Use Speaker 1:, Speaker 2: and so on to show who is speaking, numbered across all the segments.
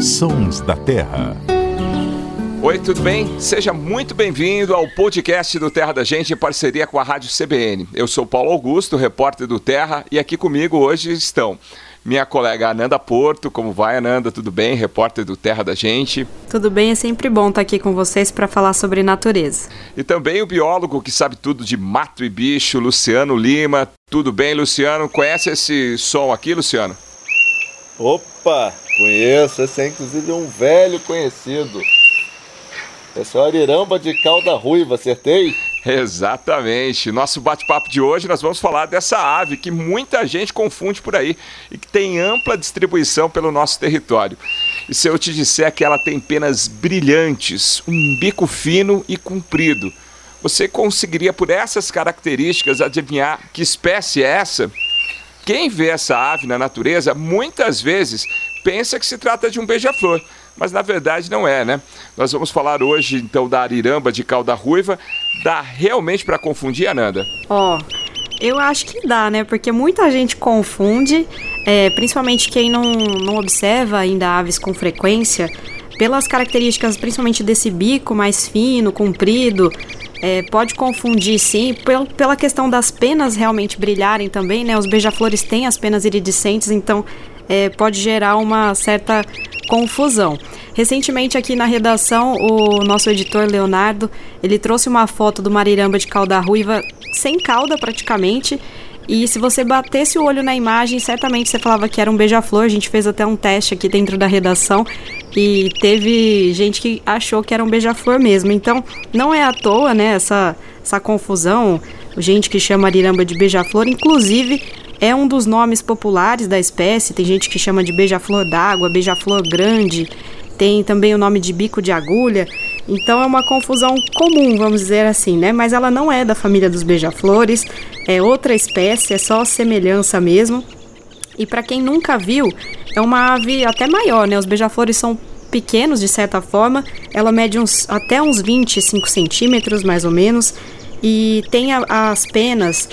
Speaker 1: Sons da Terra.
Speaker 2: Oi, tudo bem? Seja muito bem-vindo ao podcast do Terra da Gente em parceria com a Rádio CBN. Eu sou Paulo Augusto, repórter do Terra, e aqui comigo hoje estão minha colega Ananda Porto. Como vai, Ananda? Tudo bem? Repórter do Terra da Gente.
Speaker 3: Tudo bem, é sempre bom estar aqui com vocês para falar sobre natureza.
Speaker 2: E também o biólogo que sabe tudo de mato e bicho, Luciano Lima. Tudo bem, Luciano? Conhece esse som aqui, Luciano?
Speaker 4: Opa, conheço. Esse é inclusive um velho conhecido. É o ariramba de cauda ruiva, acertei?
Speaker 2: Exatamente. Nosso bate-papo de hoje nós vamos falar dessa ave que muita gente confunde por aí e que tem ampla distribuição pelo nosso território. E se eu te disser que ela tem penas brilhantes, um bico fino e comprido, você conseguiria por essas características adivinhar que espécie é essa? Quem vê essa ave na natureza muitas vezes pensa que se trata de um beija-flor mas na verdade não é, né? Nós vamos falar hoje então da ariramba de cauda ruiva. Dá realmente para confundir, Ananda?
Speaker 3: Ó, oh, eu acho que dá, né? Porque muita gente confunde, é, principalmente quem não, não observa ainda aves com frequência, pelas características principalmente desse bico mais fino, comprido. É, pode confundir sim, pel, pela questão das penas realmente brilharem também, né? Os beija-flores têm as penas iridescentes, então é, pode gerar uma certa confusão. Recentemente aqui na redação, o nosso editor Leonardo, ele trouxe uma foto do mariramba de cauda ruiva sem cauda praticamente, e se você batesse o olho na imagem, certamente você falava que era um beija-flor. A gente fez até um teste aqui dentro da redação e teve gente que achou que era um beija-flor mesmo. Então, não é à toa, né, essa, essa confusão. Gente que chama ariramba de beija-flor, inclusive é um dos nomes populares da espécie. Tem gente que chama de beija-flor d'água, beija-flor grande. Tem também o nome de bico de agulha. Então é uma confusão comum, vamos dizer assim, né? Mas ela não é da família dos beija-flores, é outra espécie, é só semelhança mesmo. E para quem nunca viu, é uma ave até maior, né? Os beija-flores são pequenos de certa forma, ela mede uns, até uns 25 centímetros mais ou menos, e tem a, as penas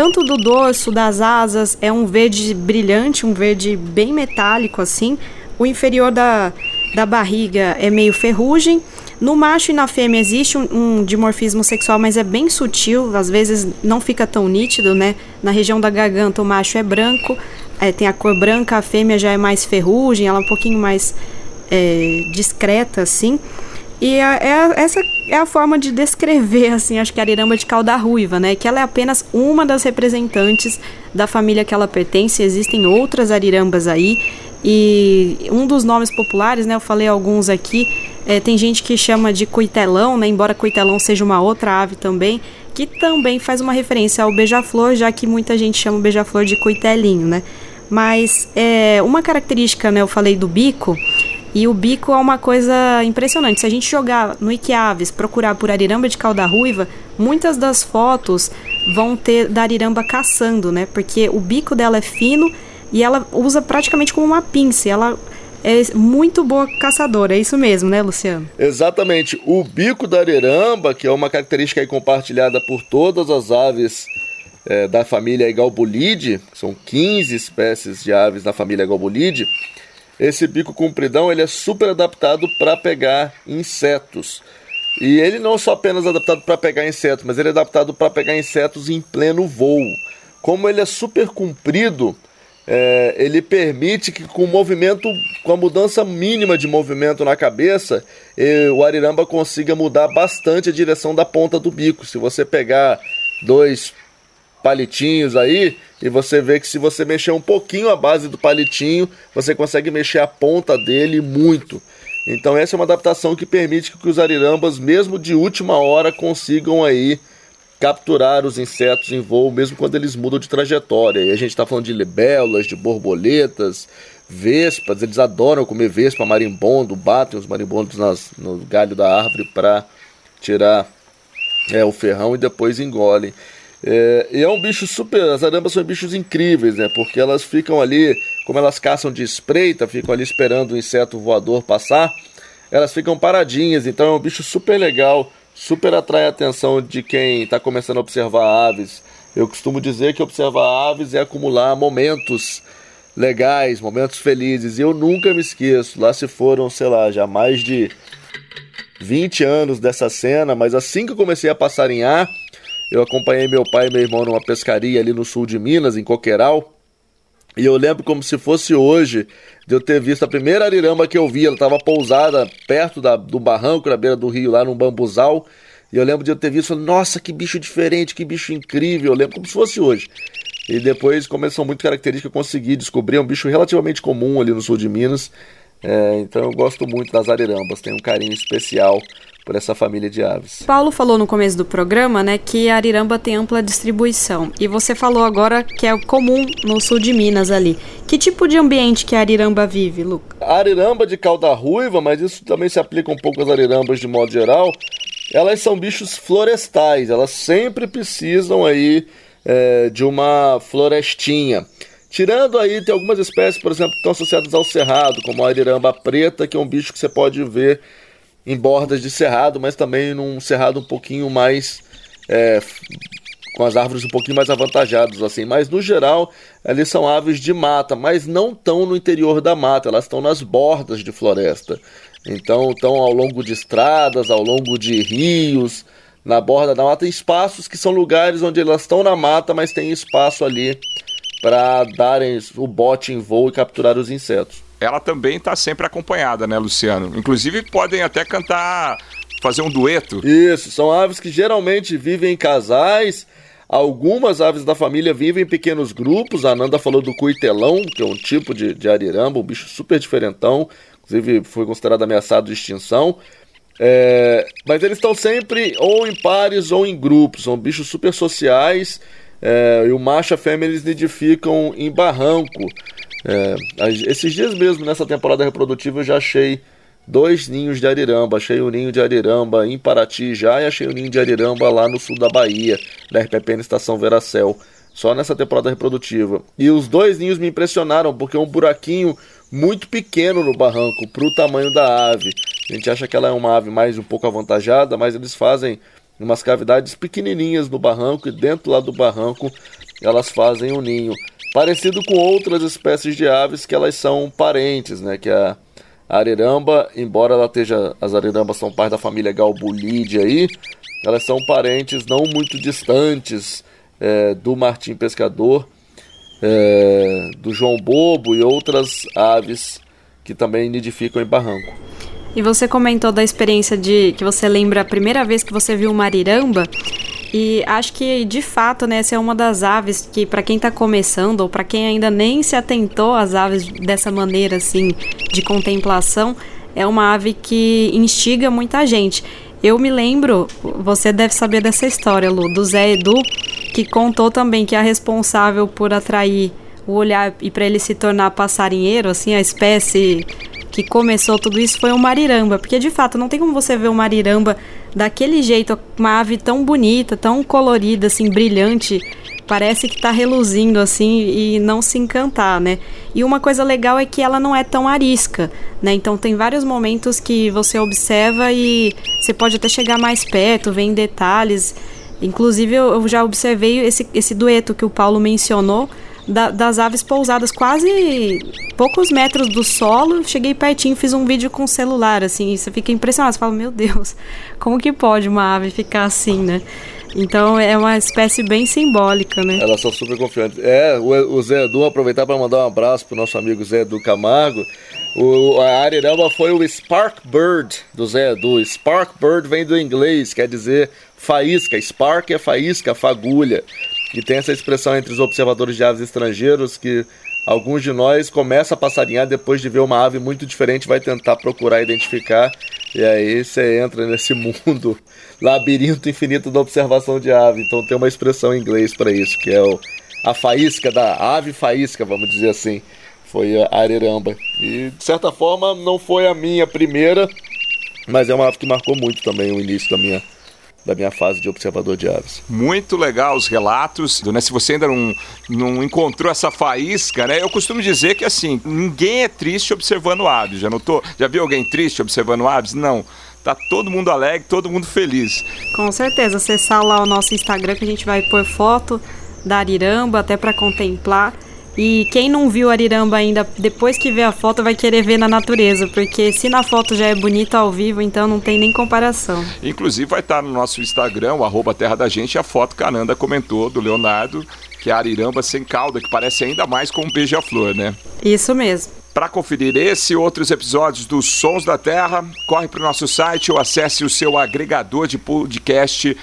Speaker 3: tanto do dorso, das asas, é um verde brilhante, um verde bem metálico assim. O inferior da, da barriga é meio ferrugem. No macho e na fêmea existe um, um, dimorfismo sexual, mas é bem sutil, às vezes não fica tão nítido, né? Na região da garganta o macho é branco, é, tem a cor branca, a fêmea já é mais ferrugem, ela é um pouquinho mais é, discreta, assim. E é, é, essa é a forma de descrever, assim, acho que a ariramba de cauda ruiva, né? Que ela é apenas uma das representantes da família que ela pertence. Existem outras arirambas aí. E um dos nomes populares, né? Eu falei alguns aqui. É, tem gente que chama de coitelão, né? Embora coitelão seja uma outra ave também, que também faz uma referência ao beija-flor, já que muita gente chama o beija-flor de coitelinho, né? Mas é, uma característica, né? Eu falei do bico. E o bico é uma coisa impressionante. Se a gente jogar no Iquiaves, procurar por ariramba de cauda ruiva, muitas das fotos vão ter da ariramba caçando, né? Porque o bico dela é fino e ela usa praticamente como uma pinça. Ela é muito boa caçadora, é isso mesmo, né, Luciano?
Speaker 4: Exatamente. O bico da ariramba, que é uma característica compartilhada por todas as aves é, da família Galbolide, são 15 espécies de aves da família Galbolide, esse bico compridão ele é super adaptado para pegar insetos. E ele não só apenas adaptado para pegar insetos, mas ele é adaptado para pegar insetos em pleno voo. Como ele é super comprido, é, ele permite que com o movimento, com a mudança mínima de movimento na cabeça, o ariramba consiga mudar bastante a direção da ponta do bico. Se você pegar dois palitinhos aí, e você vê que se você mexer um pouquinho a base do palitinho, você consegue mexer a ponta dele muito. Então essa é uma adaptação que permite que os arirambas, mesmo de última hora, consigam aí capturar os insetos em voo, mesmo quando eles mudam de trajetória. E a gente está falando de libélulas, de borboletas, vespas, eles adoram comer vespa, marimbondo, batem os marimbondos nas, no galho da árvore para tirar é, o ferrão e depois engolem. É, e é um bicho super. As arambas são bichos incríveis, né? Porque elas ficam ali, como elas caçam de espreita, ficam ali esperando o inseto voador passar, elas ficam paradinhas. Então é um bicho super legal, super atrai a atenção de quem está começando a observar aves. Eu costumo dizer que observar aves é acumular momentos legais, momentos felizes. E eu nunca me esqueço. Lá se foram, sei lá, já mais de 20 anos dessa cena, mas assim que eu comecei a passarinhar, eu acompanhei meu pai e meu irmão numa pescaria ali no sul de Minas, em Coqueiral. E eu lembro como se fosse hoje de eu ter visto a primeira ariramba que eu vi. Ela estava pousada perto da, do barranco, na beira do rio, lá num bambuzal. E eu lembro de eu ter visto, nossa, que bicho diferente, que bicho incrível. Eu lembro como se fosse hoje. E depois, como são muito características, eu consegui descobrir é um bicho relativamente comum ali no sul de Minas. É, então eu gosto muito das arirambas, tenho um carinho especial por essa família de aves.
Speaker 3: Paulo falou no começo do programa, né, que a ariramba tem ampla distribuição. E você falou agora que é comum no sul de Minas ali. Que tipo de ambiente que a ariramba vive, Luca?
Speaker 4: A ariramba de cauda ruiva, mas isso também se aplica um pouco às arirambas de modo geral. Elas são bichos florestais, elas sempre precisam aí é, de uma florestinha. Tirando aí, tem algumas espécies, por exemplo, que estão associadas ao cerrado, como a ariramba preta, que é um bicho que você pode ver em bordas de cerrado, mas também num cerrado um pouquinho mais. É, com as árvores um pouquinho mais avantajadas, assim. Mas no geral, eles são aves de mata, mas não estão no interior da mata, elas estão nas bordas de floresta. Então, estão ao longo de estradas, ao longo de rios, na borda da mata, espaços que são lugares onde elas estão na mata, mas tem espaço ali para darem o bote em voo e capturar os insetos.
Speaker 2: Ela também está sempre acompanhada, né, Luciano? Inclusive podem até cantar, fazer um dueto.
Speaker 4: Isso, são aves que geralmente vivem em casais. Algumas aves da família vivem em pequenos grupos. A Nanda falou do cuitelão, que é um tipo de, de ariramba, um bicho super diferentão. Inclusive foi considerado ameaçado de extinção. É, mas eles estão sempre ou em pares ou em grupos, são bichos super sociais. É, e o macho e a fêmea eles nidificam em barranco. É, esses dias mesmo, nessa temporada reprodutiva, eu já achei dois ninhos de ariramba. Achei o um ninho de ariramba em Paraty já e achei o um ninho de ariramba lá no sul da Bahia, da RPP na Estação Veracel. Só nessa temporada reprodutiva. E os dois ninhos me impressionaram, porque é um buraquinho muito pequeno no barranco, para o tamanho da ave. A gente acha que ela é uma ave mais um pouco avantajada, mas eles fazem umas cavidades pequenininhas no barranco e dentro lá do barranco elas fazem um ninho. Parecido com outras espécies de aves que elas são parentes, né? Que a ariramba, embora ela esteja, as arirambas são parte da família Galbulidae aí, elas são parentes não muito distantes é, do martim pescador, é, do João Bobo e outras aves que também nidificam em barranco.
Speaker 3: E você comentou da experiência de que você lembra a primeira vez que você viu uma ariramba. E acho que de fato, né, essa é uma das aves que para quem está começando ou para quem ainda nem se atentou às aves dessa maneira assim de contemplação, é uma ave que instiga muita gente. Eu me lembro, você deve saber dessa história, Lu, do Zé Edu, que contou também que a responsável por atrair o olhar e para ele se tornar passarinheiro, assim, a espécie que começou tudo isso foi o mariramba, porque de fato não tem como você ver o mariramba daquele jeito, uma ave tão bonita, tão colorida, assim, brilhante, parece que está reluzindo assim e não se encantar, né? E uma coisa legal é que ela não é tão arisca, né? Então tem vários momentos que você observa e você pode até chegar mais perto, ver em detalhes. Inclusive eu já observei esse, esse dueto que o Paulo mencionou da, das aves pousadas quase poucos metros do solo. Cheguei pertinho, fiz um vídeo com o celular, assim, e você fica impressionado. Você fala, meu Deus, como que pode uma ave ficar assim, né? Então é uma espécie bem simbólica, né?
Speaker 4: Elas são super confiantes. É, o, Zé Edu, aproveitar para mandar um abraço pro nosso amigo Zé Edu Camargo. O, a ariramba foi o Spark Bird do Zé Edu. Spark Bird vem do inglês, quer dizer faísca. Spark é faísca, fagulha. E tem essa expressão entre os observadores de aves estrangeiros que alguns de nós começam a passarinhar depois de ver uma ave muito diferente, vai tentar procurar identificar. E aí você entra nesse mundo labirinto infinito da observação de ave. Então tem uma expressão em inglês para isso, que é o, a faísca da ave faísca, vamos dizer assim. Foi a ariramba. E de certa forma não foi a minha primeira, mas é uma ave que marcou muito também o início da minha da minha fase de observador de aves.
Speaker 2: Muito legal os relatos, né? Se você ainda não, não encontrou essa faísca, né? Eu costumo dizer que assim, ninguém é triste observando aves. Já notou? Já viu alguém triste observando aves? Não. Tá todo mundo alegre, todo mundo feliz.
Speaker 3: Com certeza. Acessar lá o nosso Instagram que a gente vai pôr foto da ariramba até para contemplar. E quem não viu Ariramba ainda, depois que vê a foto, vai querer ver na natureza, porque se na foto já é bonita ao vivo, então não tem nem comparação.
Speaker 2: Inclusive vai estar no nosso Instagram, o arroba Terra da Gente, a foto que a Ananda comentou do Leonardo, que é a Ariramba sem cauda, que parece ainda mais com um beija-flor, né?
Speaker 3: Isso mesmo.
Speaker 2: Para conferir esse e outros episódios dos Sons da Terra, corre para o nosso site ou acesse o seu agregador de podcast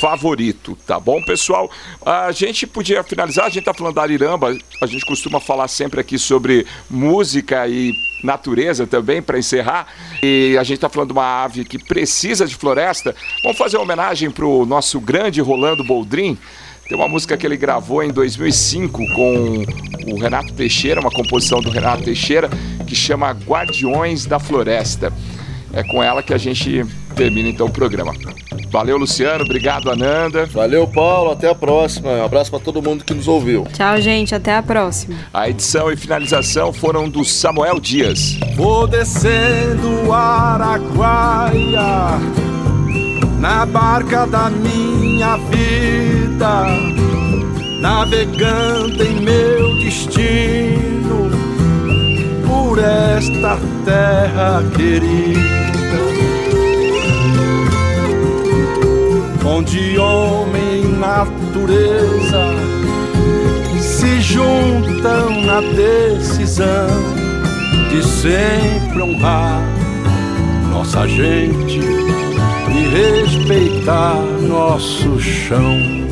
Speaker 2: favorito, tá bom, pessoal? A gente podia finalizar, a gente tá falando da Ariramba, a gente costuma falar sempre aqui sobre música e natureza também, para encerrar. E a gente está falando de uma ave que precisa de floresta. Vamos fazer uma homenagem para o nosso grande Rolando Boldrin. Tem uma música que ele gravou em 2005 com o Renato Teixeira, uma composição do Renato Teixeira, que chama Guardiões da Floresta. É com ela que a gente termina então o programa. Valeu, Luciano. Obrigado, Ananda.
Speaker 4: Valeu, Paulo. Até a próxima. Um abraço para todo mundo que nos ouviu.
Speaker 3: Tchau, gente. Até a próxima.
Speaker 2: A edição e finalização foram do Samuel Dias.
Speaker 1: Vou descendo o Araguaia na barca da minha vida, navegando em meu destino por esta terra querida, onde homem e natureza se juntam na decisão de sempre honrar nossa gente e respeitar nosso chão.